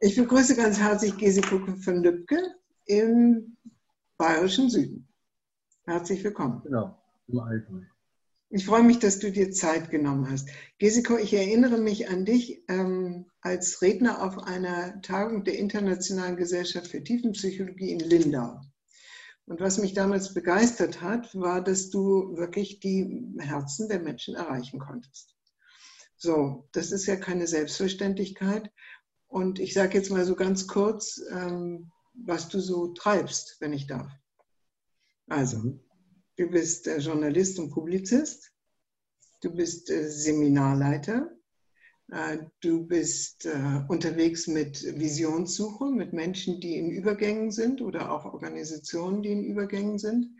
Ich begrüße ganz herzlich Gesiko von Lübcke im bayerischen Süden. Herzlich willkommen. Genau, im Allgäu. Ich freue mich, dass du dir Zeit genommen hast. Gesiko, ich erinnere mich an dich ähm, als Redner auf einer Tagung der Internationalen Gesellschaft für Tiefenpsychologie in Lindau. Und was mich damals begeistert hat, war, dass du wirklich die Herzen der Menschen erreichen konntest. So, das ist ja keine Selbstverständlichkeit. Und ich sage jetzt mal so ganz kurz, ähm, was du so treibst, wenn ich darf. Also, mhm. du bist äh, Journalist und Publizist, du bist äh, Seminarleiter, äh, du bist äh, unterwegs mit Visionssuche, mit Menschen, die in Übergängen sind oder auch Organisationen, die in Übergängen sind.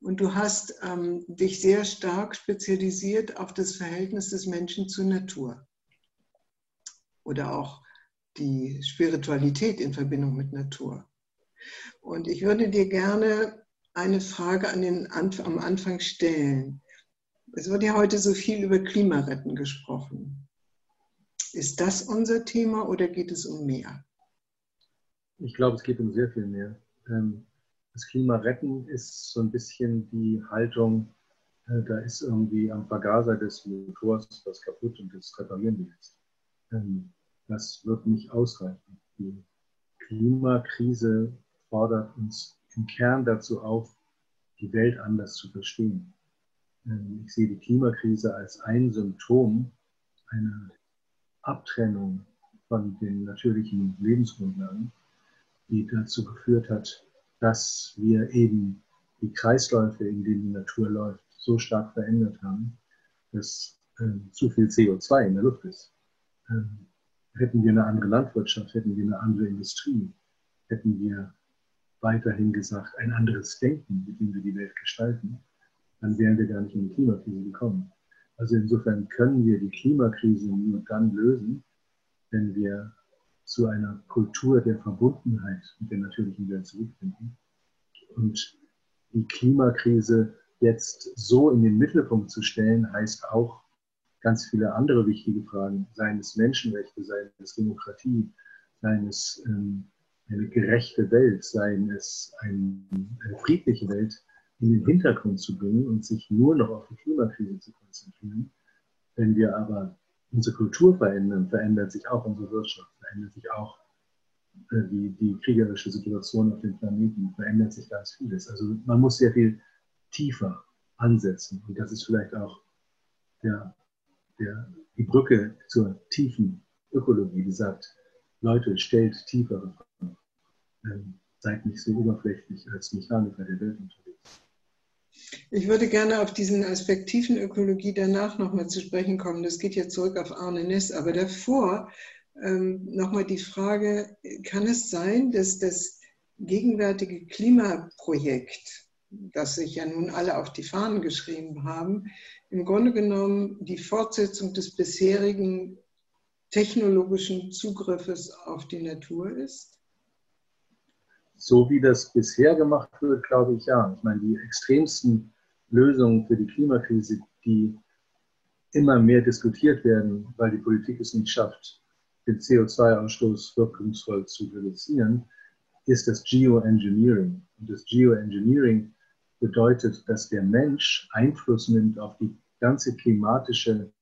Und du hast ähm, dich sehr stark spezialisiert auf das Verhältnis des Menschen zur Natur oder auch die Spiritualität in Verbindung mit Natur. Und ich würde dir gerne eine Frage an den, am Anfang stellen. Es wird ja heute so viel über Klimaretten gesprochen. Ist das unser Thema oder geht es um mehr? Ich glaube, es geht um sehr viel mehr. Ähm, das Klima retten ist so ein bisschen die Haltung, äh, da ist irgendwie am Vergaser des Motors was kaputt und das reparieren wir jetzt. Das wird nicht ausreichen. Die Klimakrise fordert uns im Kern dazu auf, die Welt anders zu verstehen. Ähm, ich sehe die Klimakrise als ein Symptom einer Abtrennung von den natürlichen Lebensgrundlagen, die dazu geführt hat, dass wir eben die Kreisläufe, in denen die Natur läuft, so stark verändert haben, dass äh, zu viel CO2 in der Luft ist. Ähm, hätten wir eine andere Landwirtschaft, hätten wir eine andere Industrie, hätten wir weiterhin gesagt, ein anderes Denken, mit dem wir die Welt gestalten, dann wären wir gar nicht in die Klimakrise gekommen. Also insofern können wir die Klimakrise nur dann lösen, wenn wir zu einer Kultur der Verbundenheit mit der natürlichen Welt zurückfinden. Und die Klimakrise jetzt so in den Mittelpunkt zu stellen, heißt auch ganz viele andere wichtige Fragen, seien es Menschenrechte, seien es Demokratie, seien es ähm, eine gerechte Welt, seien es ein, eine friedliche Welt, in den Hintergrund zu bringen und sich nur noch auf die Klimakrise zu konzentrieren. Wenn wir aber unsere Kultur verändern, verändert sich auch unsere Wirtschaft, verändert sich auch äh, die, die kriegerische Situation auf dem Planeten, verändert sich ganz vieles. Also man muss sehr viel tiefer ansetzen. Und das ist vielleicht auch der, der, die Brücke zur tiefen Ökologie, sagt, Leute, stellt tiefere Fragen. Ähm, seid nicht so oberflächlich als Mechaniker der Welt unterwegs. Ich würde gerne auf diesen Aspekt Tiefenökologie danach nochmal zu sprechen kommen. Das geht jetzt zurück auf Arne Ness. Aber davor ähm, nochmal die Frage, kann es sein, dass das gegenwärtige Klimaprojekt, das sich ja nun alle auf die Fahnen geschrieben haben, im Grunde genommen die Fortsetzung des bisherigen technologischen Zugriffes auf die Natur ist? so wie das bisher gemacht wird, glaube ich ja. Ich meine, die extremsten Lösungen für die Klimakrise, die immer mehr diskutiert werden, weil die Politik es nicht schafft, den CO2-Ausstoß wirkungsvoll zu reduzieren, ist das Geoengineering. Und das Geoengineering bedeutet, dass der Mensch Einfluss nimmt auf die ganze klimatische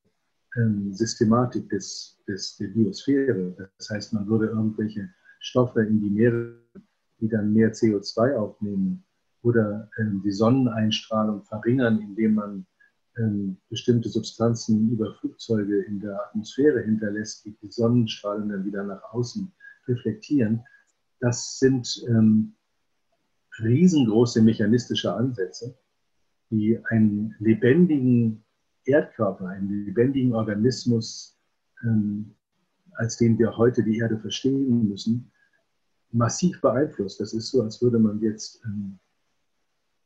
ähm, Systematik des, des, der Biosphäre. Das heißt, man würde irgendwelche Stoffe in die Meere die dann mehr CO2 aufnehmen oder ähm, die Sonneneinstrahlung verringern, indem man ähm, bestimmte Substanzen über Flugzeuge in der Atmosphäre hinterlässt, die die Sonnenstrahlen dann wieder nach außen reflektieren. Das sind ähm, riesengroße mechanistische Ansätze, die einen lebendigen Erdkörper, einen lebendigen Organismus, ähm, als den wir heute die Erde verstehen müssen, massiv beeinflusst. Das ist so, als würde man jetzt ähm,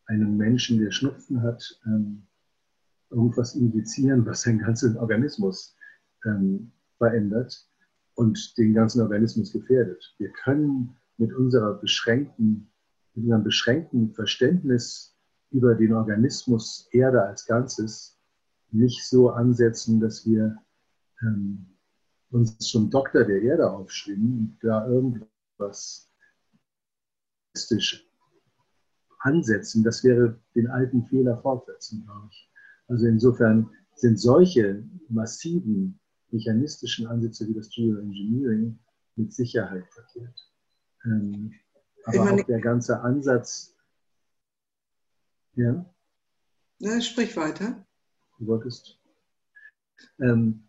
einem Menschen, der Schnupfen hat, ähm, irgendwas injizieren, was seinen ganzen Organismus ähm, verändert und den ganzen Organismus gefährdet. Wir können mit unserer beschränkten, mit unserem beschränkten Verständnis über den Organismus Erde als Ganzes nicht so ansetzen, dass wir ähm, uns zum Doktor der Erde aufschwingen und da irgendwas ansetzen, das wäre den alten Fehler fortsetzen, glaube ich. Also insofern sind solche massiven mechanistischen Ansätze wie das Geoengineering mit Sicherheit verkehrt. Ähm, aber auch der ganze Ansatz, ja? Na, sprich weiter. Wolltest. Ähm,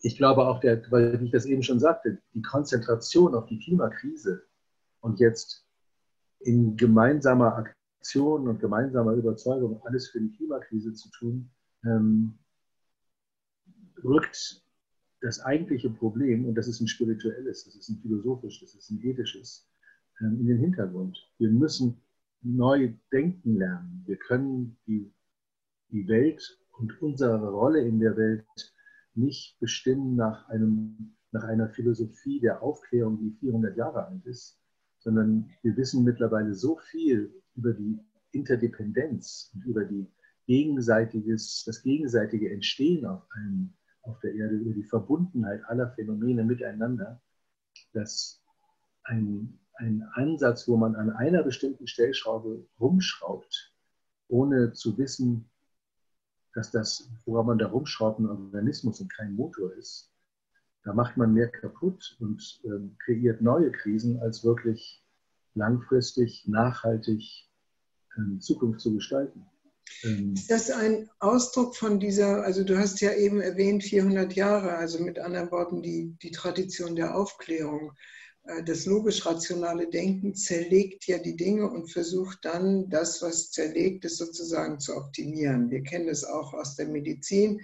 ich glaube auch, der, weil ich das eben schon sagte, die Konzentration auf die Klimakrise und jetzt in gemeinsamer Aktion und gemeinsamer Überzeugung alles für die Klimakrise zu tun, ähm, rückt das eigentliche Problem, und das ist ein spirituelles, das ist ein philosophisches, das ist ein ethisches, ähm, in den Hintergrund. Wir müssen neu denken lernen. Wir können die, die Welt und unsere Rolle in der Welt nicht bestimmen nach, einem, nach einer Philosophie der Aufklärung, die 400 Jahre alt ist, sondern wir wissen mittlerweile so viel über die Interdependenz und über die gegenseitiges, das gegenseitige Entstehen auf, einem, auf der Erde, über die Verbundenheit aller Phänomene miteinander, dass ein, ein Ansatz, wo man an einer bestimmten Stellschraube rumschraubt, ohne zu wissen, dass das, woran man da rumschraubt, ein Organismus und kein Motor ist, da macht man mehr kaputt und ähm, kreiert neue Krisen, als wirklich langfristig, nachhaltig ähm, Zukunft zu gestalten. Ähm, ist das ein Ausdruck von dieser, also du hast ja eben erwähnt 400 Jahre, also mit anderen Worten die, die Tradition der Aufklärung. Äh, das logisch-rationale Denken zerlegt ja die Dinge und versucht dann, das, was zerlegt ist, sozusagen zu optimieren. Wir kennen das auch aus der Medizin.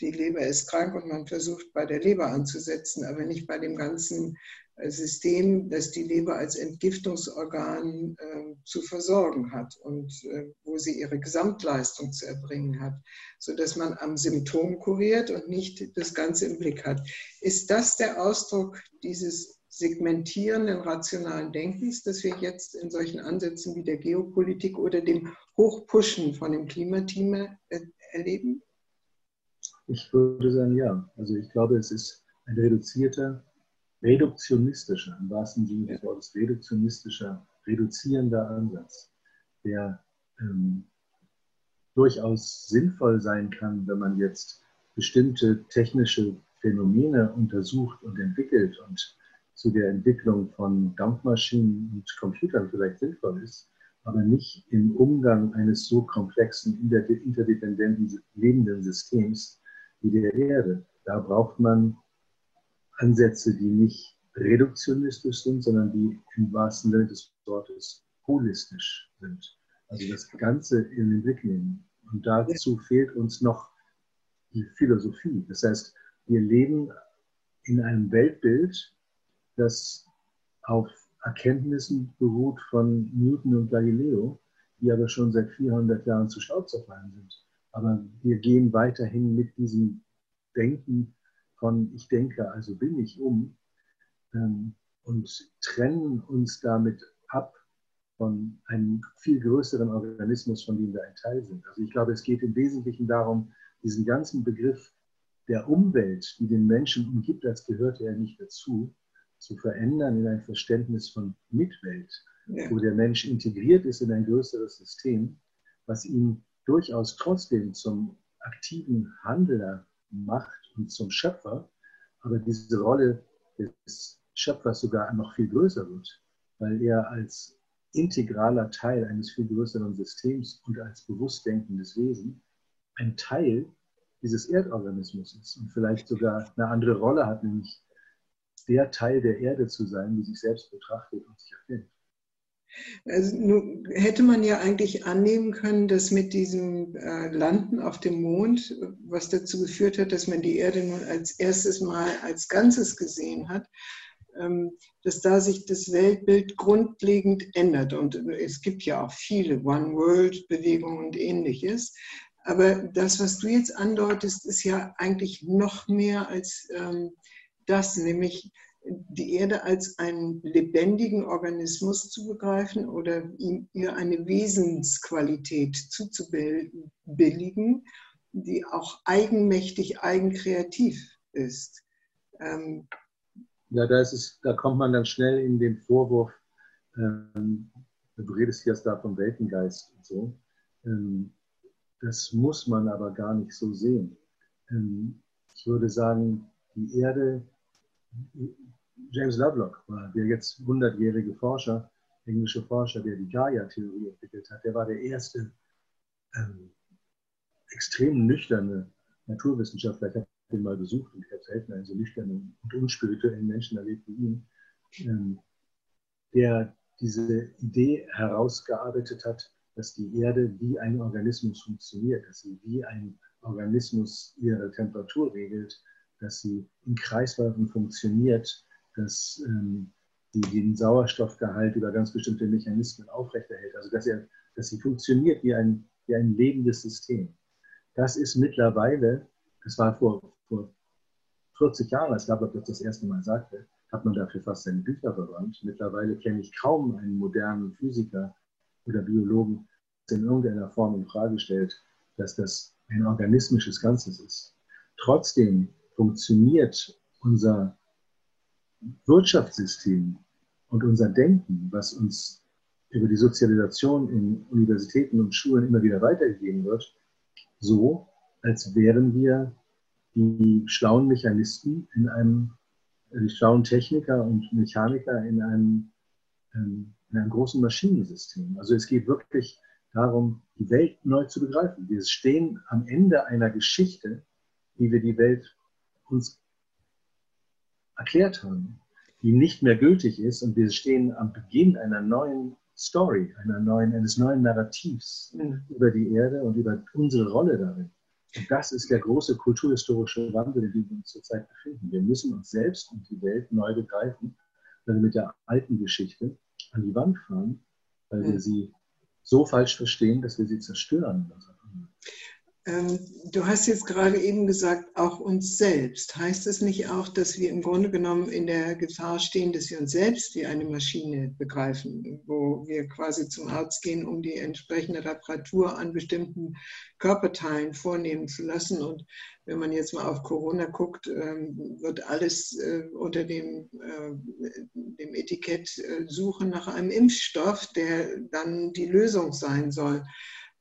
Die Leber ist krank und man versucht bei der Leber anzusetzen, aber nicht bei dem ganzen äh, System, das die Leber als Entgiftungsorgan äh, zu versorgen hat und äh, wo sie ihre Gesamtleistung zu erbringen hat, sodass man am Symptom kuriert und nicht das Ganze im Blick hat. Ist das der Ausdruck dieses segmentierenden rationalen Denkens, das wir jetzt in solchen Ansätzen wie der Geopolitik oder dem Hochpushen von dem Klimathema erleben? Ich würde sagen, ja. Also ich glaube, es ist ein reduzierter, reduktionistischer, im wahrsten Sinne des Wortes, reduktionistischer, reduzierender Ansatz, der ähm, durchaus sinnvoll sein kann, wenn man jetzt bestimmte technische Phänomene untersucht und entwickelt und zu der Entwicklung von Dampfmaschinen und Computern vielleicht sinnvoll ist, aber nicht im Umgang eines so komplexen, interdependenten lebenden Systems wie der Erde. Da braucht man Ansätze, die nicht reduktionistisch sind, sondern die im wahrsten Sinne des Wortes holistisch sind. Also das Ganze in den Blick nehmen. Und dazu fehlt uns noch die Philosophie. Das heißt, wir leben in einem Weltbild, das auf Erkenntnissen beruht von Newton und Galileo, die aber schon seit 400 Jahren zu Staub zerfallen sind. Aber wir gehen weiterhin mit diesem Denken von ich denke, also bin ich um ähm, und trennen uns damit ab von einem viel größeren Organismus, von dem wir ein Teil sind. Also ich glaube, es geht im Wesentlichen darum, diesen ganzen Begriff der Umwelt, die den Menschen umgibt, als gehörte er nicht dazu, zu verändern in ein Verständnis von Mitwelt, ja. wo der Mensch integriert ist in ein größeres System, was ihn durchaus trotzdem zum aktiven Handler macht und zum Schöpfer, aber diese Rolle des Schöpfers sogar noch viel größer wird, weil er als integraler Teil eines viel größeren Systems und als bewusst denkendes Wesen ein Teil dieses Erdorganismus ist und vielleicht sogar eine andere Rolle hat, nämlich der Teil der Erde zu sein, die sich selbst betrachtet und sich erkennt. Also, nun hätte man ja eigentlich annehmen können, dass mit diesem äh, Landen auf dem Mond, was dazu geführt hat, dass man die Erde nun als erstes Mal als Ganzes gesehen hat, ähm, dass da sich das Weltbild grundlegend ändert. Und es gibt ja auch viele One-World-Bewegungen und ähnliches. Aber das, was du jetzt andeutest, ist ja eigentlich noch mehr als ähm, das, nämlich die Erde als einen lebendigen Organismus zu begreifen oder ihm, ihr eine Wesensqualität zuzubilligen, die auch eigenmächtig, eigenkreativ ist. Ähm, ja, da, ist es, da kommt man dann schnell in den Vorwurf, ähm, du redest jetzt da vom Weltengeist und so. Ähm, das muss man aber gar nicht so sehen. Ähm, ich würde sagen, die Erde, James Lovelock war der jetzt 100-jährige Forscher, englische Forscher, der die Gaia-Theorie entwickelt hat, der war der erste ähm, extrem nüchterne Naturwissenschaftler. Ich habe ihn mal besucht und ich habe selten einen so nüchternen und unspirituellen Menschen erlebt wie ihn, ähm, der diese Idee herausgearbeitet hat, dass die Erde wie ein Organismus funktioniert, dass sie wie ein Organismus ihre Temperatur regelt, dass sie in Kreisläufen funktioniert, dass ähm, die den Sauerstoffgehalt über ganz bestimmte Mechanismen aufrechterhält. Also dass, er, dass sie funktioniert wie ein, wie ein lebendes System. Das ist mittlerweile, das war vor, vor 40 Jahren, als Lablab das das erste Mal sagte, hat man dafür fast seine Bücher verwandt. Mittlerweile kenne ich kaum einen modernen Physiker oder Biologen, der in irgendeiner Form in Frage stellt, dass das ein organismisches Ganzes ist. Trotzdem funktioniert unser Wirtschaftssystem und unser Denken, was uns über die Sozialisation in Universitäten und Schulen immer wieder weitergegeben wird, so, als wären wir die schlauen Mechanisten in einem, die schlauen Techniker und Mechaniker in einem, ähm, in einem großen Maschinensystem. Also es geht wirklich darum, die Welt neu zu begreifen. Wir stehen am Ende einer Geschichte, wie wir die Welt uns erklärt haben die nicht mehr gültig ist und wir stehen am Beginn einer neuen Story, einer neuen, eines neuen Narrativs mhm. über die Erde und über unsere Rolle darin. Und das ist der große kulturhistorische Wandel, in dem wir uns zurzeit befinden. Wir müssen uns selbst und die Welt neu begreifen, weil wir mit der alten Geschichte an die Wand fahren, weil mhm. wir sie so falsch verstehen, dass wir sie zerstören. Ähm, du hast jetzt gerade eben gesagt, auch uns selbst. Heißt es nicht auch, dass wir im Grunde genommen in der Gefahr stehen, dass wir uns selbst wie eine Maschine begreifen, wo wir quasi zum Arzt gehen, um die entsprechende Reparatur an bestimmten Körperteilen vornehmen zu lassen? Und wenn man jetzt mal auf Corona guckt, ähm, wird alles äh, unter dem, äh, dem Etikett äh, Suche nach einem Impfstoff, der dann die Lösung sein soll.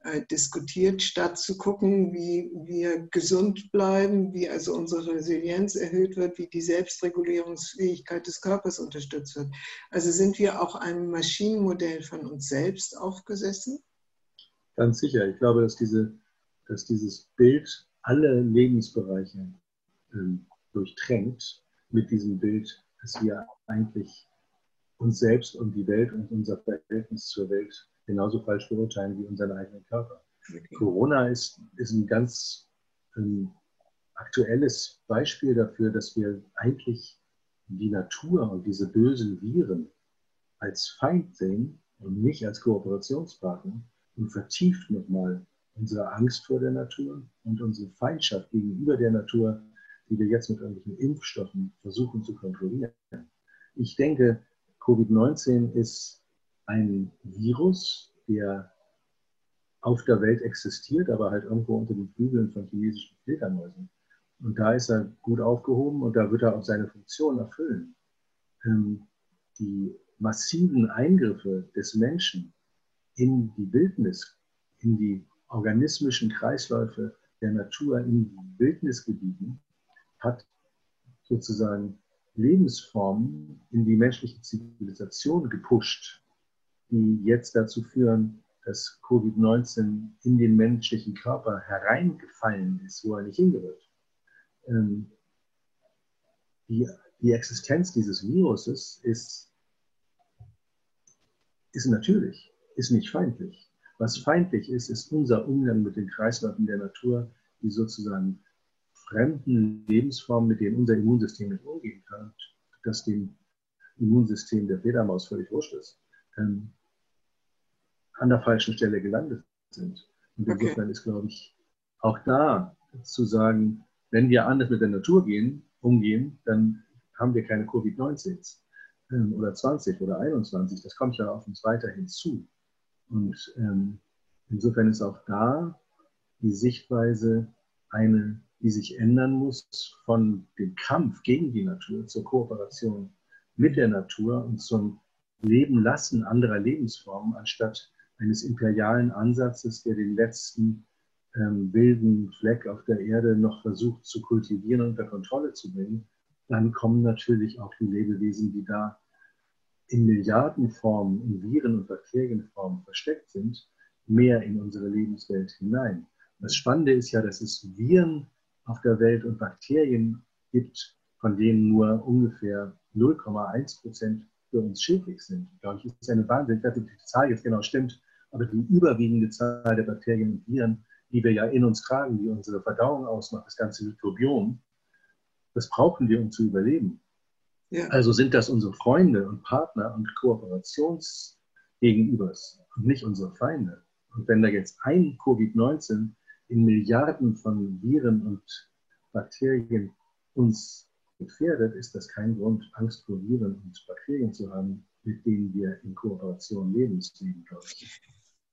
Äh, diskutiert, statt zu gucken, wie wir gesund bleiben, wie also unsere Resilienz erhöht wird, wie die Selbstregulierungsfähigkeit des Körpers unterstützt wird. Also sind wir auch einem Maschinenmodell von uns selbst aufgesessen? Ganz sicher. Ich glaube, dass, diese, dass dieses Bild alle Lebensbereiche ähm, durchtränkt mit diesem Bild, dass wir eigentlich uns selbst und die Welt und unser Verhältnis zur Welt genauso falsch beurteilen wie unseren eigenen Körper. Okay. Corona ist, ist ein ganz ähm, aktuelles Beispiel dafür, dass wir eigentlich die Natur und diese bösen Viren als Feind sehen und nicht als Kooperationspartner und vertieft nochmal unsere Angst vor der Natur und unsere Feindschaft gegenüber der Natur, die wir jetzt mit irgendwelchen Impfstoffen versuchen zu kontrollieren. Ich denke, Covid-19 ist ein Virus, der auf der Welt existiert, aber halt irgendwo unter den Flügeln von chinesischen Fledermäusen. Und da ist er gut aufgehoben und da wird er auch seine Funktion erfüllen. Ähm, die massiven Eingriffe des Menschen in die Wildnis, in die organismischen Kreisläufe der Natur in Wildnisgebieten hat sozusagen Lebensformen in die menschliche Zivilisation gepusht, die jetzt dazu führen, dass Covid-19 in den menschlichen Körper hereingefallen ist, wo er nicht hingehört. Ähm, die, die Existenz dieses Viruses ist, ist natürlich, ist nicht feindlich. Was feindlich ist, ist unser Umgang mit den Kreisläufen der Natur, die sozusagen fremden Lebensformen, mit denen unser Immunsystem nicht umgehen kann, das dem Immunsystem der Fledermaus völlig wurscht ist. Ähm, an der falschen Stelle gelandet sind. Und insofern okay. ist, glaube ich, auch da zu sagen, wenn wir anders mit der Natur gehen, umgehen, dann haben wir keine Covid-19 ähm, oder 20 oder 21. Das kommt ja auf uns weiterhin zu. Und ähm, insofern ist auch da die Sichtweise eine die sich ändern muss von dem Kampf gegen die Natur zur Kooperation mit der Natur und zum Leben lassen anderer Lebensformen, anstatt eines imperialen Ansatzes, der den letzten ähm, wilden Fleck auf der Erde noch versucht zu kultivieren und unter Kontrolle zu bringen, dann kommen natürlich auch die Lebewesen, die da in Milliardenformen, in Viren- und Bakterienformen versteckt sind, mehr in unsere Lebenswelt hinein. Das Spannende ist ja, dass es Viren auf der Welt und Bakterien gibt, von denen nur ungefähr 0,1 Prozent für uns schädlich sind. Ich, ist eine Wahnsinn. Ich weiß nicht, ob die Zahl jetzt genau stimmt, aber die überwiegende Zahl der Bakterien und Viren, die wir ja in uns tragen, die unsere Verdauung ausmacht, das ganze Mikrobiom, das brauchen wir, um zu überleben. Ja. Also sind das unsere Freunde und Partner und Kooperationsgegenübers und nicht unsere Feinde. Und wenn da jetzt ein Covid-19 in Milliarden von Viren und Bakterien uns gefährdet, ist das kein Grund, Angst vor Viren und Bakterien zu haben, mit denen wir in Kooperation lebensleben können.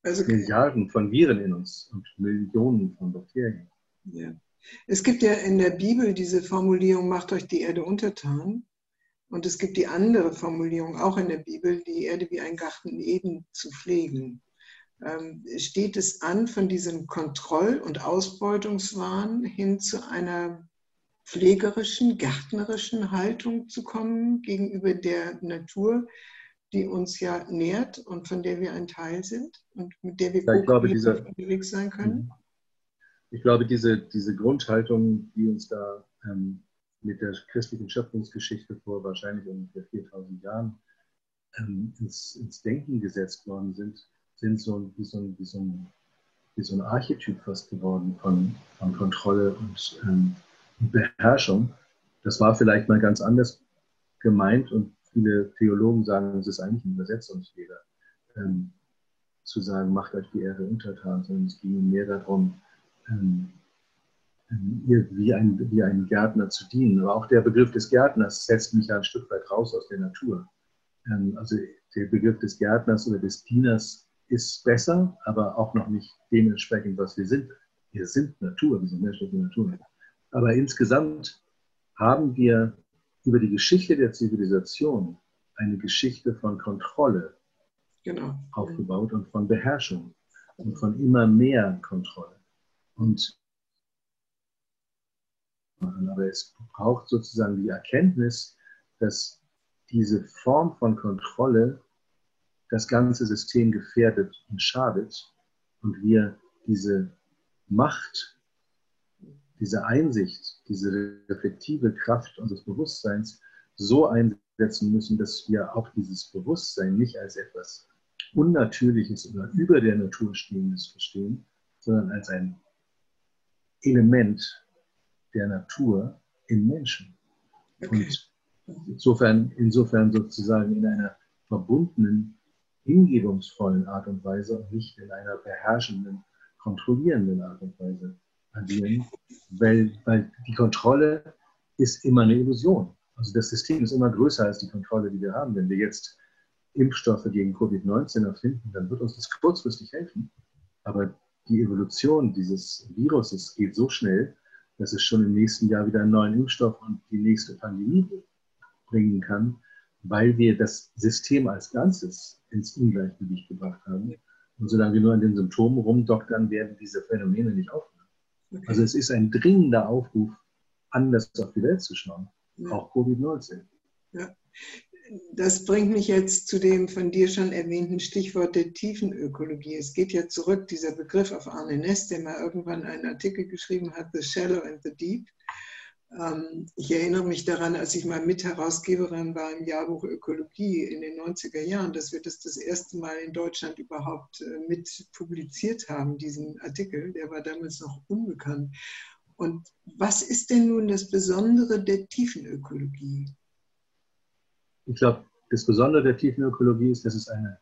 Also, Milliarden von Viren in uns und Millionen von Bakterien. Ja. Es gibt ja in der Bibel diese Formulierung, macht euch die Erde untertan. Und es gibt die andere Formulierung, auch in der Bibel, die Erde wie ein Garten Eden zu pflegen. Ähm, steht es an, von diesem Kontroll- und Ausbeutungswahn hin zu einer pflegerischen, gärtnerischen Haltung zu kommen gegenüber der Natur, die uns ja nährt und von der wir ein Teil sind und mit der wir ja, glaube, dieser, unterwegs sein können? Mhm. Ich glaube, diese, diese Grundhaltung, die uns da ähm, mit der christlichen Schöpfungsgeschichte vor wahrscheinlich ungefähr 4000 Jahren ähm, ins, ins, Denken gesetzt worden sind, sind so, wie, so, wie, so ein, wie so ein Archetyp fast geworden von, von Kontrolle und ähm, Beherrschung. Das war vielleicht mal ganz anders gemeint und viele Theologen sagen, es ist eigentlich ein Übersetzungsfehler, ähm, zu sagen, macht euch die Erde untertan, sondern es ging mehr darum, ähm, ähm, ihr wie ein, wie ein Gärtner zu dienen. Aber auch der Begriff des Gärtners setzt mich ja ein Stück weit raus aus der Natur. Ähm, also der Begriff des Gärtners oder des Dieners ist besser, aber auch noch nicht dementsprechend, was wir sind. Wir sind Natur, wir sind menschliche Natur. Aber insgesamt haben wir über die Geschichte der Zivilisation eine Geschichte von Kontrolle genau. aufgebaut und von Beherrschung und von immer mehr Kontrolle. Und aber es braucht sozusagen die Erkenntnis, dass diese Form von Kontrolle das ganze System gefährdet und schadet und wir diese Macht diese Einsicht, diese reflektive Kraft unseres Bewusstseins so einsetzen müssen, dass wir auch dieses Bewusstsein nicht als etwas Unnatürliches oder über der Natur stehendes verstehen, sondern als ein Element der Natur im Menschen. Okay. Und insofern, insofern sozusagen in einer verbundenen, hingebungsvollen Art und Weise und nicht in einer beherrschenden, kontrollierenden Art und Weise agieren, weil, weil die Kontrolle ist immer eine Illusion. Also das System ist immer größer als die Kontrolle, die wir haben. Wenn wir jetzt Impfstoffe gegen Covid-19 erfinden, dann wird uns das kurzfristig helfen. Aber die Evolution dieses Viruses geht so schnell, dass es schon im nächsten Jahr wieder einen neuen Impfstoff und die nächste Pandemie bringen kann, weil wir das System als Ganzes ins Ungleichgewicht gebracht haben. Und solange wir nur an den Symptomen rumdoktern, werden diese Phänomene nicht aufhören. Okay. Also es ist ein dringender Aufruf, anders auf die Welt zu schauen, ja. auch Covid-19. Ja. Das bringt mich jetzt zu dem von dir schon erwähnten Stichwort der Tiefenökologie. Es geht ja zurück, dieser Begriff auf Arne Ness, der mal irgendwann einen Artikel geschrieben hat, The Shallow and the Deep. Ähm, ich erinnere mich daran, als ich mal Mitherausgeberin war im Jahrbuch Ökologie in den 90er Jahren, dass wir das das erste Mal in Deutschland überhaupt äh, mit publiziert haben, diesen Artikel. Der war damals noch unbekannt. Und was ist denn nun das Besondere der Tiefenökologie? Ich glaube, das Besondere der Tiefenökologie ist, dass es eine,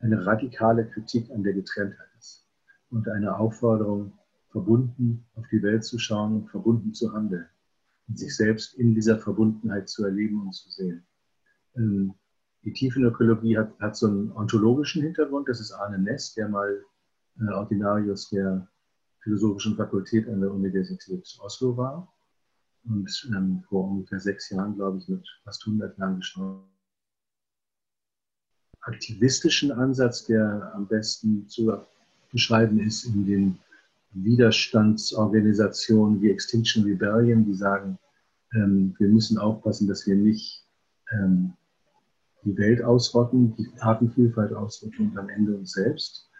eine radikale Kritik an der Getrenntheit ist und eine Aufforderung, verbunden auf die Welt zu schauen und verbunden zu handeln sich selbst in dieser Verbundenheit zu erleben und zu sehen. Ähm, die Tiefenökologie hat, hat so einen ontologischen Hintergrund. Das ist Arne Ness, der mal äh, Ordinarius der Philosophischen Fakultät an der Universität Oslo war und ähm, vor ungefähr sechs Jahren, glaube ich, mit fast 100 Jahren gestorben. Aktivistischen Ansatz, der am besten zu beschreiben ist in den Widerstandsorganisationen wie Extinction Rebellion, die sagen, ähm, wir müssen aufpassen, dass wir nicht ähm, die Welt ausrotten, die Artenvielfalt ausrotten und am Ende uns selbst.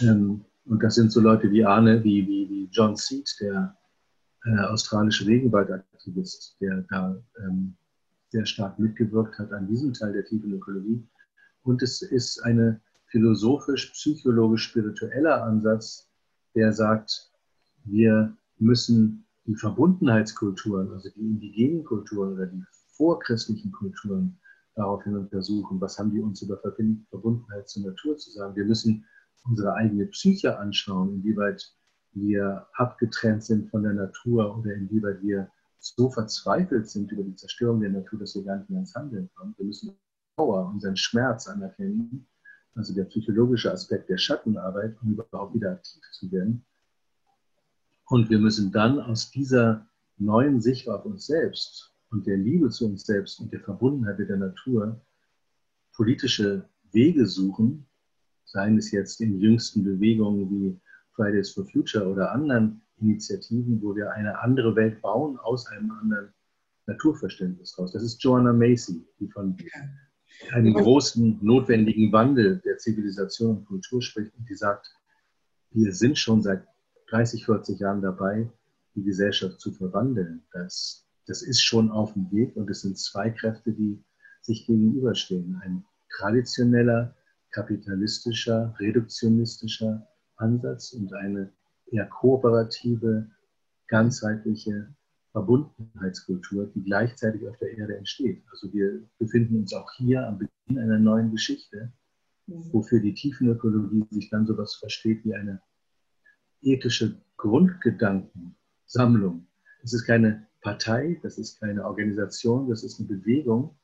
Ähm, und das sind so Leute wie Arne, wie, wie, wie John Seed, der äh, australische Regenwaldaktivist, der da ähm, sehr stark mitgewirkt hat an diesem Teil der tiefen Ökologie. Und es ist ein philosophisch-psychologisch-spiritueller Ansatz, der sagt, wir müssen die Verbundenheitskulturen, also die indigenen Kulturen oder die vorchristlichen Kulturen daraufhin untersuchen, was haben die uns über Verbundenheit zur Natur zu sagen. Wir müssen unsere eigene Psyche anschauen, inwieweit wir abgetrennt sind von der Natur oder inwieweit wir so verzweifelt sind über die Zerstörung der Natur, dass wir gar nicht mehr ins Handeln kommen. Wir müssen unseren Schmerz anerkennen, also der psychologische Aspekt der Schattenarbeit, um überhaupt wieder aktiv zu werden. Und wir müssen dann aus dieser neuen Sicht auf uns selbst und der Liebe zu uns selbst und der Verbundenheit mit der Natur politische Wege suchen, seien es jetzt in jüngsten Bewegungen wie Fridays for Future oder anderen Initiativen, wo wir eine andere Welt bauen aus einem anderen Naturverständnis raus. Das ist Joanna Macy, die von einem großen, notwendigen Wandel der Zivilisation und Kultur spricht und die sagt, wir sind schon seit 30, 40 Jahren dabei, die Gesellschaft zu verwandeln. Das, das ist schon auf dem Weg und es sind zwei Kräfte, die sich gegenüberstehen. Ein traditioneller kapitalistischer, reduktionistischer Ansatz und eine eher kooperative, ganzheitliche Verbundenheitskultur, die gleichzeitig auf der Erde entsteht. Also wir befinden uns auch hier am Beginn einer neuen Geschichte, mhm. wofür die Tiefenökologie sich dann sowas versteht wie eine ethische Grundgedankensammlung. Es ist keine Partei, das ist keine Organisation, das ist eine Bewegung,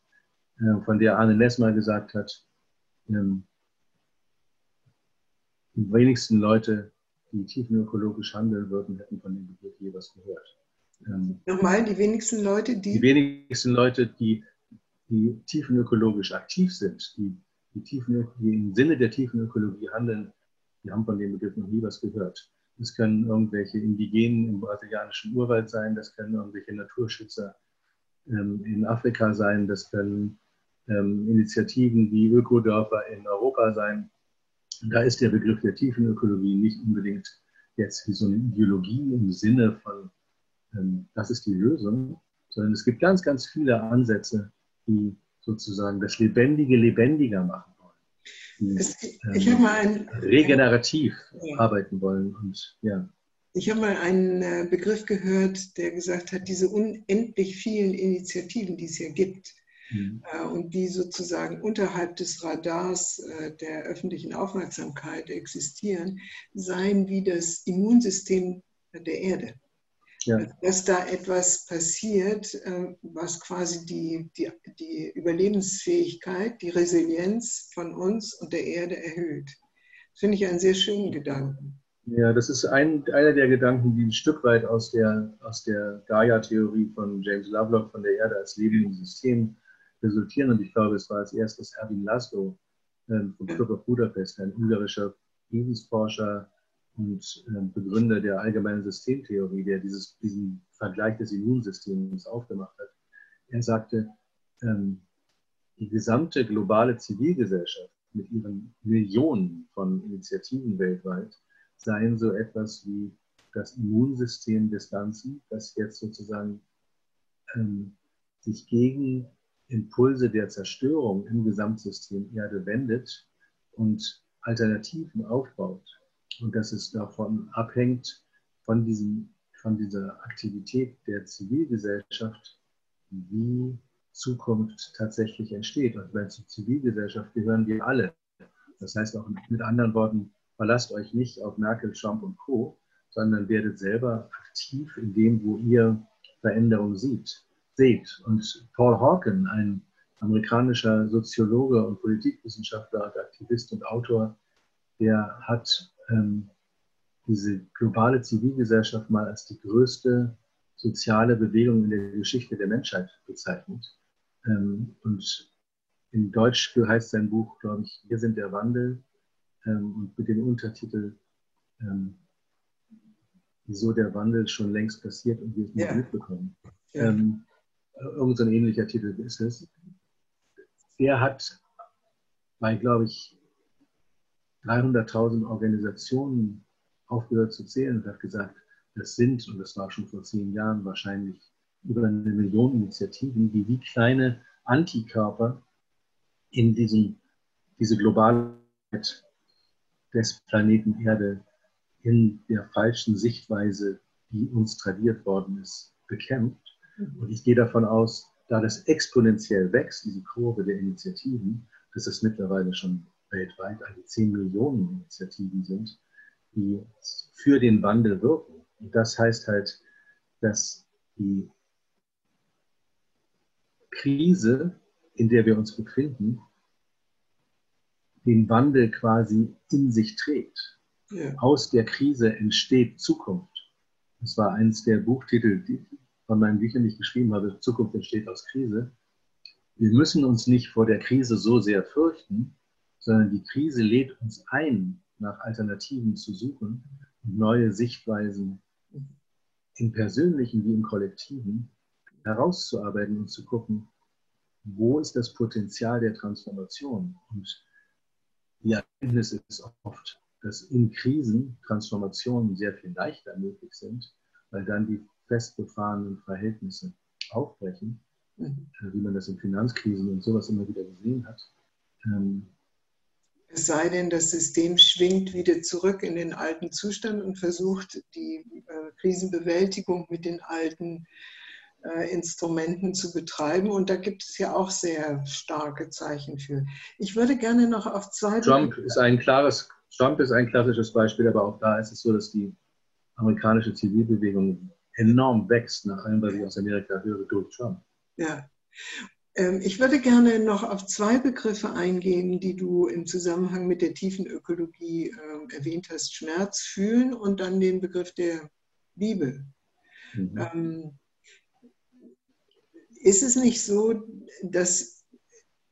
äh, von der Arne Ness mal gesagt hat, ähm, die wenigsten Leute, die tiefenökologisch handeln würden, hätten von dem Begriff je was gehört. Ähm, Nochmal, die wenigsten Leute, die. Die wenigsten Leute, die, die tiefenökologisch aktiv sind, die, die, tiefen, die im Sinne der Tiefenökologie handeln, die haben von dem Begriff noch nie was gehört. Das können irgendwelche Indigenen im brasilianischen Urwald sein, das können irgendwelche Naturschützer ähm, in Afrika sein, das können ähm, Initiativen wie Ökodörfer in Europa sein da ist der Begriff der tiefen Ökologie nicht unbedingt jetzt wie so eine Ideologie im Sinne von, das ist die Lösung, sondern es gibt ganz, ganz viele Ansätze, die sozusagen das Lebendige lebendiger machen wollen. Die, es, ich ähm, habe mal ein, regenerativ ja. arbeiten wollen und ja. Ich habe mal einen äh, Begriff gehört, der gesagt hat, diese unendlich vielen Initiativen, die es hier gibt, mhm. Äh, und die sozusagen unterhalb des Radars äh, der öffentlichen Aufmerksamkeit existieren, seien wie das Immunsystem der Erde. Ja. Dass da etwas passiert, äh, was quasi die, die, die Überlebensfähigkeit, die Resilienz von uns und der Erde erhöht. Das finde ich einen sehr schönen Gedanken. Ja, das ist ein, einer der Gedanken, die ein Stück weit aus der, aus der Gaia-Theorie von James Lovelock von der Erde als lebendes System resultieren. Und ich glaube, es war als erstes Erwin Laszlo ähm, vom Club of Budapest, ein ungarischer Friedensforscher und ähm, Begründer der allgemeinen Systemtheorie, der dieses, diesen Vergleich des Immunsystems aufgemacht hat. Er sagte, ähm, die gesamte globale Zivilgesellschaft mit ihren Millionen von Initiativen weltweit seien so etwas wie das Immunsystem des Ganzen, das jetzt sozusagen ähm, sich gegen Impulse der Zerstörung im Gesamtsystem Erde wendet und Alternativen aufbaut. Und dass es davon abhängt, von, diesem, von dieser Aktivität der Zivilgesellschaft, wie Zukunft tatsächlich entsteht. Und weil zur Zivilgesellschaft gehören wir alle. Das heißt auch mit anderen Worten, verlasst euch nicht auf Merkel, Trump und Co., sondern werdet selber aktiv in dem, wo ihr Veränderung sieht seht. Und Paul Hawken, ein amerikanischer Soziologe und Politikwissenschaftler, Aktivist und Autor, der hat ähm, diese globale Zivilgesellschaft mal als die größte soziale Bewegung in der Geschichte der Menschheit bezeichnet. Ähm, und in Deutsch heißt sein Buch, glaube ich, Wir sind der Wandel ähm, und mit dem Untertitel ähm, Wieso der Wandel schon längst passiert und wir es nicht ja. mitbekommen. Ja. Ähm, irgend so ein ähnlicher Titel ist es. Er hat bei, glaube ich, 300.000 Organisationen aufgehört zu zählen und hat gesagt, das sind, und das war schon vor zehn Jahren wahrscheinlich, über eine Million Initiativen, die wie kleine Antikörper in diesem, diese globale des Planeten Erde in der falschen Sichtweise, die uns tradiert worden ist, bekämpft. Mhm. Und ich gehe davon aus, da das exponentiell wächst, diese Kurve der Initiativen, dass es mittlerweile schon weltweit an die 10 Millionen Initiativen sind, die für den Wandel wirken. Und das heißt halt, dass die Krise, in der wir uns befinden, den Wandel quasi in sich trägt. Ja. Aus der Krise entsteht Zukunft. Das war eines der Buchtitel, die von meinen Büchern, die ich geschrieben habe, Zukunft entsteht aus Krise. Wir müssen uns nicht vor der Krise so sehr fürchten, sondern die Krise lädt uns ein, nach Alternativen zu suchen und neue Sichtweisen im Persönlichen wie im Kollektiven herauszuarbeiten und zu gucken, wo ist das Potenzial der Transformation? Und die Erkenntnis ist oft, dass in Krisen Transformationen sehr viel leichter möglich sind, weil dann die festgefahrenen Verhältnisse aufbrechen, mhm. Äh, wie man das in Finanzkrisen und sowas immer wieder gesehen hat. Ähm, es sei denn, das System schwingt wieder zurück in den alten Zustand und versucht, die äh, Krisenbewältigung mit den alten äh, Instrumenten zu betreiben. Und da gibt es ja auch sehr starke Zeichen für. Ich würde gerne noch auf zwei. Trump ist ein klares, Trump ist ein klassisches Beispiel, aber auch da ist es so, dass die amerikanische Zivilbewegung enorm wächst, nach allem, was ich aus Amerika höre, durch Trump. Ja. Ähm, ich würde gerne noch auf zwei Begriffe eingehen, die du im Zusammenhang mit der tiefen Ökologie äh, erwähnt hast. Schmerz fühlen und dann den Begriff der Liebe. Mhm. Ähm, ist es nicht so, dass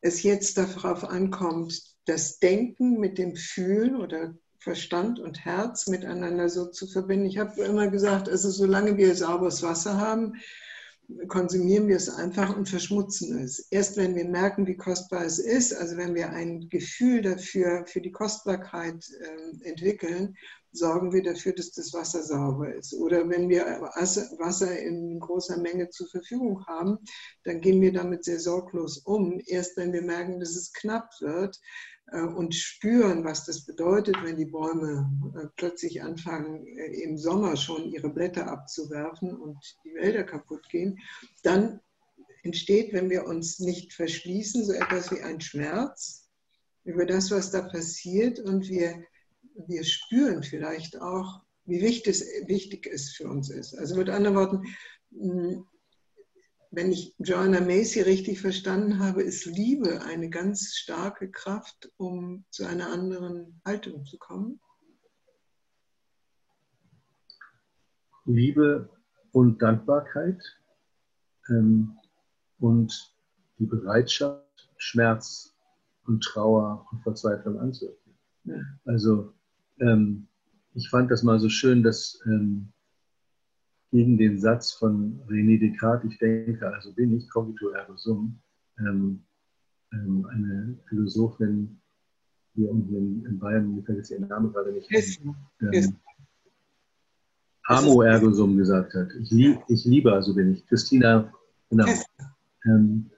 es jetzt darauf ankommt, das Denken mit dem Fühlen oder Verstand und Herz miteinander so zu verbinden? Ich habe immer gesagt, also solange wir sauberes Wasser haben, konsumieren wir es einfach und verschmutzen es. Erst wenn wir merken, wie kostbar es ist, also wenn wir ein Gefühl dafür, für die Kostbarkeit äh, entwickeln, sorgen wir dafür, dass das Wasser sauber ist. Oder wenn wir Wasser in großer Menge zur Verfügung haben, dann gehen wir damit sehr sorglos um. Erst wenn wir merken, dass es knapp wird, und spüren, was das bedeutet, wenn die Bäume äh, plötzlich anfangen, äh, im Sommer schon ihre Blätter abzuwerfen und die Wälder kaputt gehen, dann entsteht, wenn wir uns nicht verschließen, so etwas wie ein Schmerz über das, was da passiert und wir, wir spüren vielleicht auch, wie wichtig es, wichtig es für uns ist. Also mit anderen Worten, wenn ich Joanna Macy richtig verstanden habe, ist Liebe eine ganz starke Kraft, um zu einer anderen Haltung zu kommen? Liebe und Dankbarkeit ähm, und die Bereitschaft, Schmerz und Trauer und Verzweiflung anzuerkennen. Ja. Also ähm, ich fand das mal so schön, dass ähm, gegen den Satz von René Descartes, ich denke, also bin ich, cogito ergo sum, ähm, ähm, eine Philosophin hier unten in, in Bayern, mir fällt jetzt ihr Name gerade nicht ein, ähm, Amo ergo sum gesagt hat. Ich, lieb, ich liebe, also bin ich. Christina, genau. Ähm,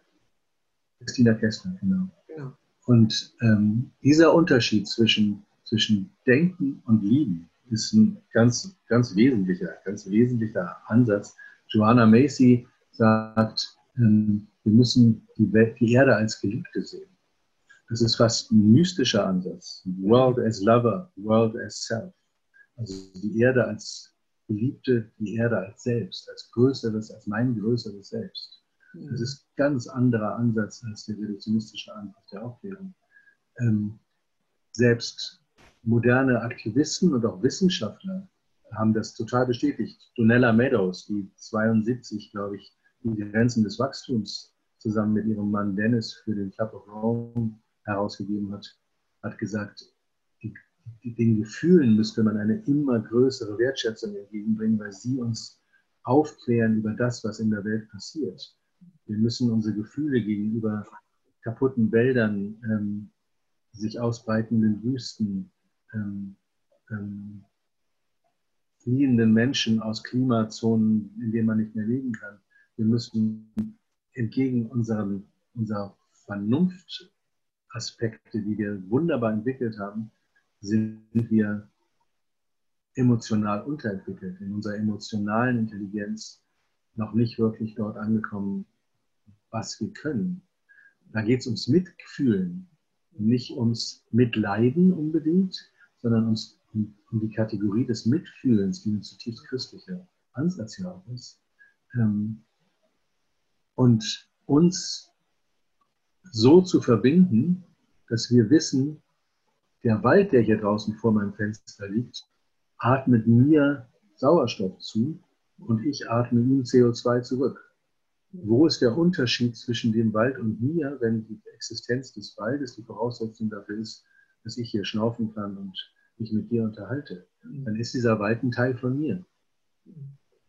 Christina Kessler, genau. genau. Und ähm, dieser Unterschied zwischen, zwischen Denken und Lieben, ist ein ganz, ganz wesentlicher, ganz wesentlicher Ansatz. Joanna Macy sagt, ähm, wir müssen die, Welt, die Erde als Geliebte sehen. Das ist fast ein mystischer Ansatz. World as Lover, World as Self. Also die Erde als Geliebte, die Erde als Selbst, als Größeres, als mein größeres Selbst. Das ist ein ganz anderer Ansatz als der reduktionistische Ansatz der Aufklärung. Ähm, selbst moderne Aktivisten und auch Wissenschaftler haben das total bestätigt. Donella Meadows, die 72, glaube ich, die Grenzen des Wachstums zusammen mit ihrem Mann Dennis für den Club of Rome herausgegeben hat, hat gesagt, die, die, den Gefühlen müsste man eine immer größere Wertschätzung entgegenbringen, weil sie uns aufklären über das, was in der Welt passiert. Wir müssen unsere Gefühle gegenüber kaputten Wäldern, ähm, sich ausbreitenden Wüsten, ähm, ähm, fliehenden Menschen aus Klimazonen, in denen man nicht mehr leben kann. Wir müssen entgegen unseren, unserer Vernunftaspekte, die wir wunderbar entwickelt haben, sind wir emotional unterentwickelt, in unserer emotionalen Intelligenz noch nicht wirklich dort angekommen, was wir können. Da geht es ums Mitfühlen, nicht ums Mitleiden unbedingt, sondern ums, um, um die Kategorie des Mitfühlens, die ein zutiefst christlicher Ansatz ja auch ist. Ähm, und uns so zu verbinden, dass wir wissen, der Wald, der hier draußen vor meinem Fenster liegt, atmet mir Sauerstoff zu und ich atme ihm CO2 zurück. Wo ist der Unterschied zwischen dem Wald und mir, wenn die Existenz des Waldes die Voraussetzung dafür ist, dass ich hier schnaufen kann und mich mit dir unterhalte? Dann ist dieser Wald ein Teil von mir.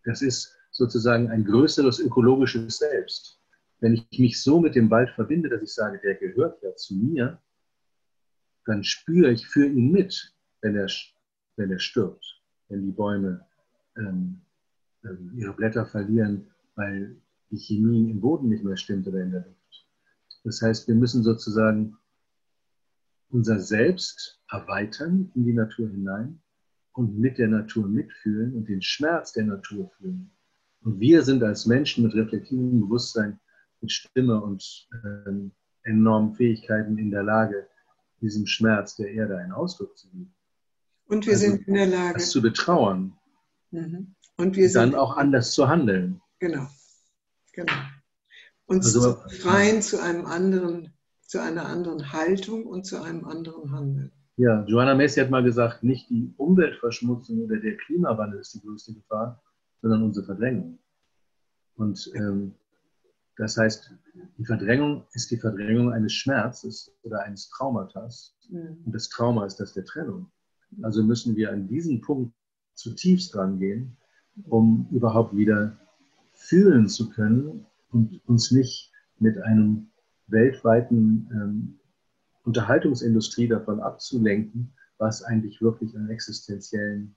Das ist sozusagen ein größeres ökologisches Selbst. Wenn ich mich so mit dem Wald verbinde, dass ich sage, der gehört ja zu mir, dann spüre ich für ihn mit, wenn er, wenn er stirbt, wenn die Bäume ähm, ähm ihre Blätter verlieren, weil die Chemie im Boden nicht mehr stimmt oder in der Luft. Das heißt, wir müssen sozusagen unser Selbst erweitern in die Natur hinein und mit der Natur mitfühlen und den Schmerz der Natur fühlen. Und wir sind als Menschen mit reflektierendem Bewusstsein, mit Stimme und äh, enormen Fähigkeiten in der Lage, diesem Schmerz der Erde einen Ausdruck zu geben. Und wir also, sind in der Lage, das zu betrauern. Mhm. Und wir dann auch anders zu handeln. Genau. Genau. Uns also, zu befreien zu einem anderen, zu einer anderen Haltung und zu einem anderen Handeln. Ja, Joanna Messi hat mal gesagt, nicht die Umweltverschmutzung oder der Klimawandel ist die größte Gefahr, sondern unsere Verdrängung. Und ähm, das heißt, die Verdrängung ist die Verdrängung eines Schmerzes oder eines Traumatas. Mhm. Und das Trauma ist das der Trennung. Also müssen wir an diesen Punkt zutiefst rangehen, um überhaupt wieder fühlen zu können und uns nicht mit einem weltweiten ähm, Unterhaltungsindustrie davon abzulenken, was eigentlich wirklich an existenziellen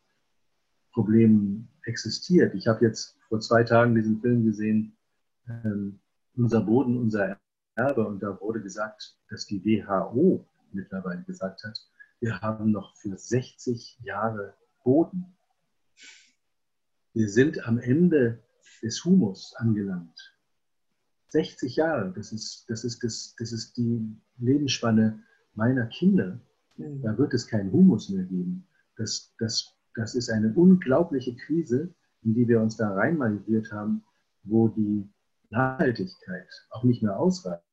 Problemen existiert. Ich habe jetzt vor zwei Tagen diesen Film gesehen, ähm, Unser Boden, unser Erbe, und da wurde gesagt, dass die WHO mittlerweile gesagt hat, wir haben noch für 60 Jahre Boden. Wir sind am Ende des Humus angelangt. 60 Jahre, das ist, das ist, das, das ist die Lebensspanne meiner Kinder. Mhm. Da wird es keinen Humus mehr geben. Das, das, das ist eine unglaubliche Krise, in die wir uns da reinmanipuliert haben, wo die Nachhaltigkeit auch nicht mehr ausreicht.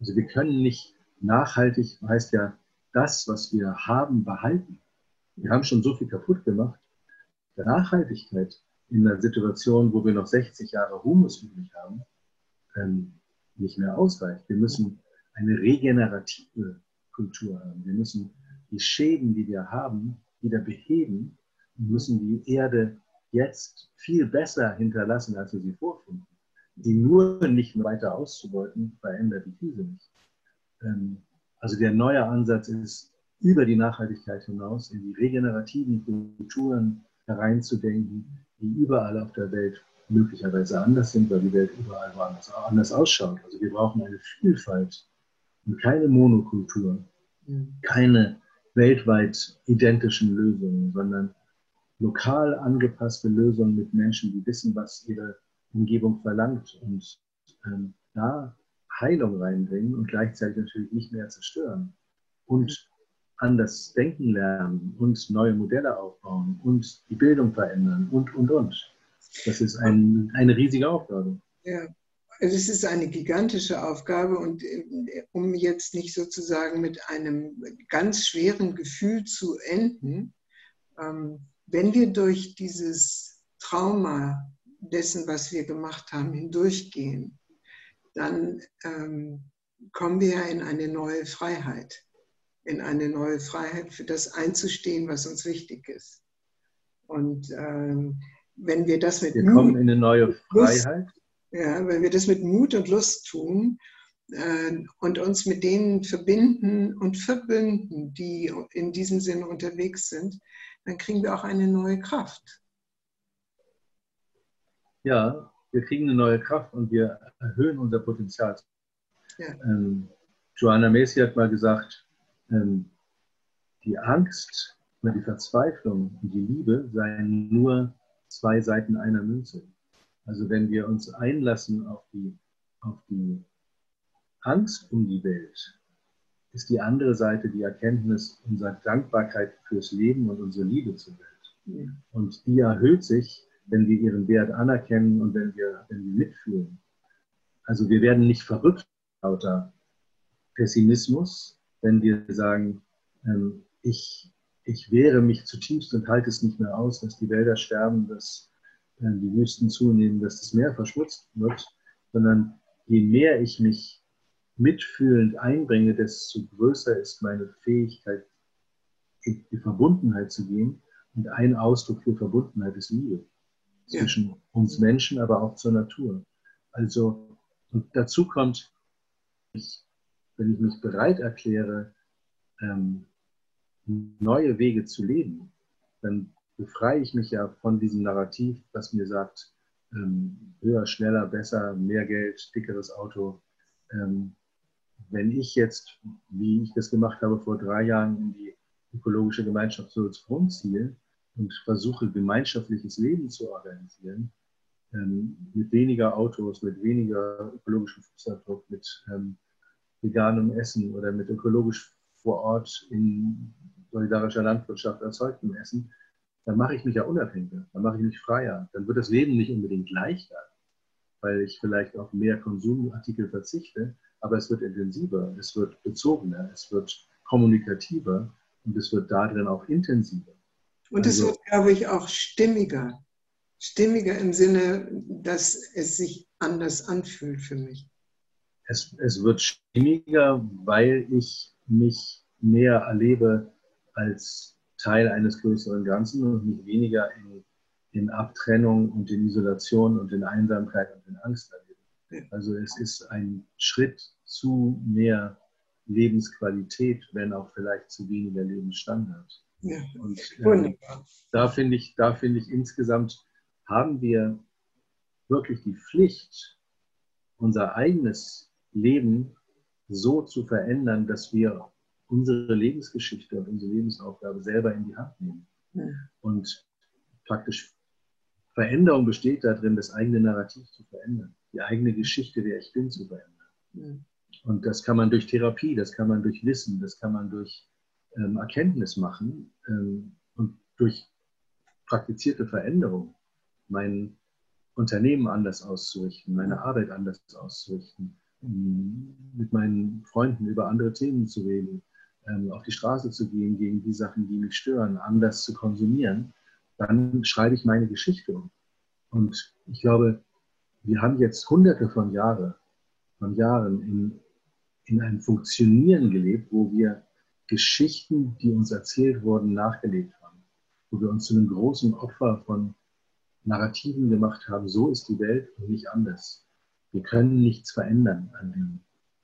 Also wir können nicht nachhaltig, heißt ja, das, was wir haben, behalten. Wir haben schon so viel kaputt gemacht. Nachhaltigkeit in einer Situation, wo wir noch 60 Jahre Humus übrig haben, ähm, nicht mehr ausreicht. Wir müssen eine regenerative Kultur haben. Wir müssen die Schäden, die wir haben, wieder beheben und müssen die Erde jetzt viel besser hinterlassen, als wir sie vorfinden. Die nur nicht weiter auszubeuten, verändert die Krise nicht. Ähm, also der neue Ansatz ist, über die Nachhaltigkeit hinaus in die regenerativen Kulturen hereinzudenken, die überall auf der Welt möglicherweise anders sind, weil die Welt überall anders ausschaut. Also wir brauchen eine Vielfalt und keine Monokultur, keine weltweit identischen Lösungen, sondern lokal angepasste Lösungen mit Menschen, die wissen, was ihre Umgebung verlangt und ähm, da Heilung reinbringen und gleichzeitig natürlich nicht mehr zerstören. Und anders denken lernen und neue Modelle aufbauen und die Bildung verändern und, und, und. Das ist ein, eine riesige Aufgabe. Ja, also es ist eine gigantische Aufgabe und äh, um jetzt nicht sozusagen mit einem ganz schweren Gefühl zu enden, ähm, wenn wir durch dieses Trauma dessen, was wir gemacht haben, hindurchgehen, dann ähm, kommen wir in eine neue Freiheit, in eine neue Freiheit für das einzustehen, was uns wichtig ist. Und ähm, wenn wir das mit wir Mut, kommen in eine neue Freiheit. Lust, ja, wenn wir das mit Mut und Lust tun äh, und uns mit denen verbinden und verbünden, die in diesem Sinne unterwegs sind, dann kriegen wir auch eine neue Kraft. Ja, wir kriegen eine neue Kraft und wir erhöhen unser Potenzial. Ja. Ähm, Joanna Macy hat mal gesagt, ähm, die Angst und die Verzweiflung und die Liebe seien nur zwei Seiten einer Münze. Also wenn wir uns einlassen auf die, auf die Angst um die Welt, ist die andere Seite die Erkenntnis unserer Dankbarkeit fürs Leben und unsere Liebe zur Welt. Und die erhöht sich, wenn wir ihren Wert anerkennen und wenn wir, wenn wir mitfühlen. Also wir werden nicht verrückt lauter Pessimismus, wenn wir sagen, ähm, ich, ich wehre mich zutiefst und halte es nicht mehr aus, dass die Wälder sterben, dass äh, die Wüsten zunehmen, dass das Meer verschmutzt wird, sondern je mehr ich mich mitfühlend einbringe, desto größer ist meine Fähigkeit, in die Verbundenheit zu gehen. Und ein Ausdruck für Verbundenheit ist Liebe ja. zwischen uns Menschen, aber auch zur Natur. Also, und dazu kommt, ich, wenn ich mich bereit erkläre, ähm, neue Wege zu leben, dann befreie ich mich ja von diesem Narrativ, das mir sagt, ähm, höher, schneller, besser, mehr Geld, dickeres Auto. Ähm, wenn ich jetzt, wie ich das gemacht habe vor drei Jahren, in die ökologische Gemeinschaft Sulzbrunn ziehe und versuche, gemeinschaftliches Leben zu organisieren, ähm, mit weniger Autos, mit weniger ökologischem Fußabdruck, mit veganem Essen oder mit ökologisch vor Ort in solidarischer Landwirtschaft erzeugtem Essen, dann mache ich mich ja unabhängiger, dann mache ich mich freier. Dann wird das Leben nicht unbedingt leichter, weil ich vielleicht auf mehr Konsumartikel verzichte, aber es wird intensiver, es wird bezogener, es wird kommunikativer und es wird darin auch intensiver. Und also, es wird, glaube ich, auch stimmiger. Stimmiger im Sinne, dass es sich anders anfühlt für mich. Es, es wird stimmiger, weil ich mich mehr erlebe als Teil eines größeren Ganzen und nicht weniger in, in Abtrennung und in Isolation und in Einsamkeit und in Angst erleben. Also es ist ein Schritt zu mehr Lebensqualität, wenn auch vielleicht zu weniger Lebensstandard. Ja, und äh, da finde ich, da finde ich insgesamt haben wir wirklich die Pflicht, unser eigenes Leben so zu verändern, dass wir unsere Lebensgeschichte und unsere Lebensaufgabe selber in die Hand nehmen. Ja. Und praktisch Veränderung besteht darin, das eigene Narrativ zu verändern, die eigene Geschichte, wer ich bin, zu verändern. Ja. Und das kann man durch Therapie, das kann man durch Wissen, das kann man durch ähm, Erkenntnis machen ähm, und durch praktizierte Veränderung mein Unternehmen anders auszurichten, meine Arbeit anders auszurichten, mit meinen Freunden über andere Themen zu reden, auf die Straße zu gehen gegen die Sachen, die mich stören, anders zu konsumieren, dann schreibe ich meine Geschichte um. Und ich glaube, wir haben jetzt hunderte von, Jahre, von Jahren in, in einem Funktionieren gelebt, wo wir Geschichten, die uns erzählt wurden, nachgelebt haben, wo wir uns zu einem großen Opfer von Narrativen gemacht haben, so ist die Welt und nicht anders. Wir können nichts verändern an dem,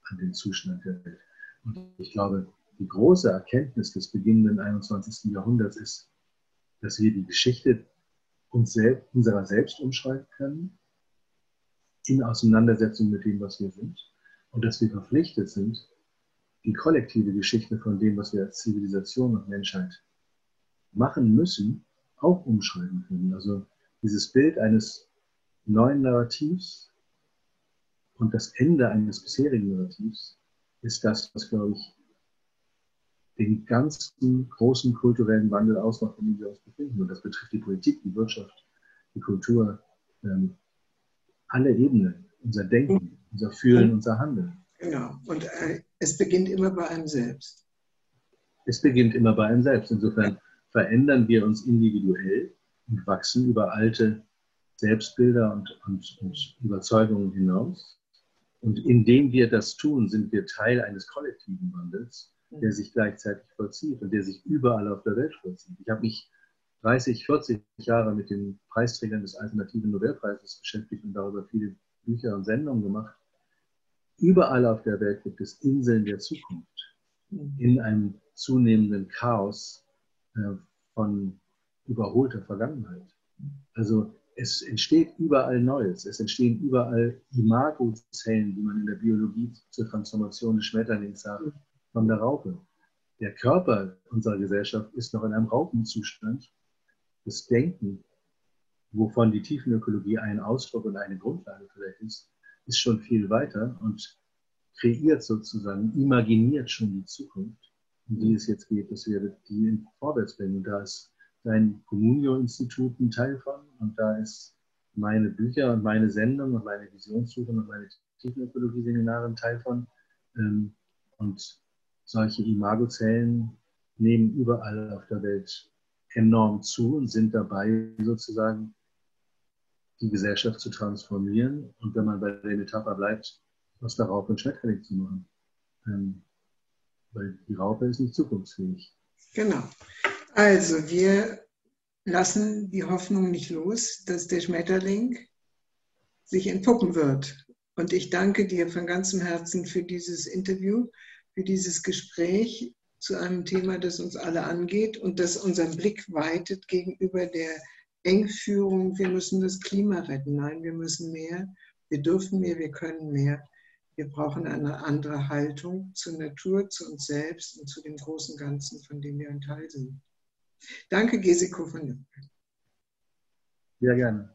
an dem Zustand der Welt. Und ich glaube, die große Erkenntnis des beginnenden 21. Jahrhunderts ist, dass wir die Geschichte uns selbst, unserer selbst umschreiben können, in Auseinandersetzung mit dem, was wir sind, und dass wir verpflichtet sind, die kollektive Geschichte von dem, was wir als Zivilisation und Menschheit machen müssen, auch umschreiben können. Also dieses Bild eines neuen Narrativs und das Ende eines bisherigen Narrativs ist das, was, glaube ich, den ganzen großen kulturellen Wandel ausmacht, in dem wir uns befinden. Und das betrifft die Politik, die Wirtschaft, die Kultur, ähm, alle Ebenen. unser Denken, unser Fühlen, unser Handeln. Genau. Und äh, es beginnt immer bei einem selbst. Es beginnt immer bei einem selbst. Insofern verändern wir uns individuell und wachsen über alte Selbstbilder und, und, und Überzeugungen hinaus. Und indem wir das tun, sind wir Teil eines kollektiven Wandels, der sich gleichzeitig vollzieht und der sich überall auf der Welt vollzieht. Ich habe mich 30, 40 Jahre mit den Preisträgern des Alternativen Nobelpreises beschäftigt und darüber viele Bücher und Sendungen gemacht. Überall auf der Welt gibt es Inseln der Zukunft in einem zunehmenden Chaos äh, von überholter Vergangenheit. Also es entsteht überall Neues. Es entstehen überall Imagozellen, die man in der Biologie zur Transformation des Schmetterlings sagt, von der Raupe. Der Körper unserer Gesellschaft ist noch in einem Raupenzustand. Das Denken, wovon die Tiefenökologie ein Ausdruck und eine Grundlage vielleicht ist, ist schon viel weiter und kreiert sozusagen, imaginiert schon die Zukunft, um die es jetzt geht, dass wir die vorwärts bringen. Da ist dein Communio-Institut ein Teil von und da ist meine Bücher und meine Sendung und meine Visionssuche und meine Tiefenökologie-Seminare ein Teil von. Ähm, und solche Imagozellen nehmen überall auf der Welt enorm zu und sind dabei sozusagen die Gesellschaft zu transformieren und wenn man bei der Metapher bleibt, aus der Raupe ein Schmetterling zu machen. Ähm, weil die Raupe ist nicht zukunftsfähig. Genau. Also wir lassen die Hoffnung nicht los, dass der Schmetterling sich entpuppen wird. Und ich danke dir von ganzem Herzen für dieses Interview, für dieses Gespräch zu einem Thema, das uns alle angeht und das unseren Blick weitet gegenüber der Engführung, wir müssen das Klima retten. Nein, wir müssen mehr, wir dürfen mehr, wir können mehr. Wir brauchen eine andere Haltung zur Natur, zu uns selbst und zu dem großen Ganzen, von dem wir ein Teil sind. Danke, Gesiko von Jürgen. Ja, gerne.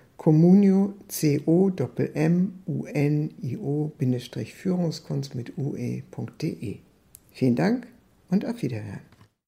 Communio, C-O-M-M-U-N-I-O-Führungskunst mit ue.de. Vielen Dank und auf Wiederhören.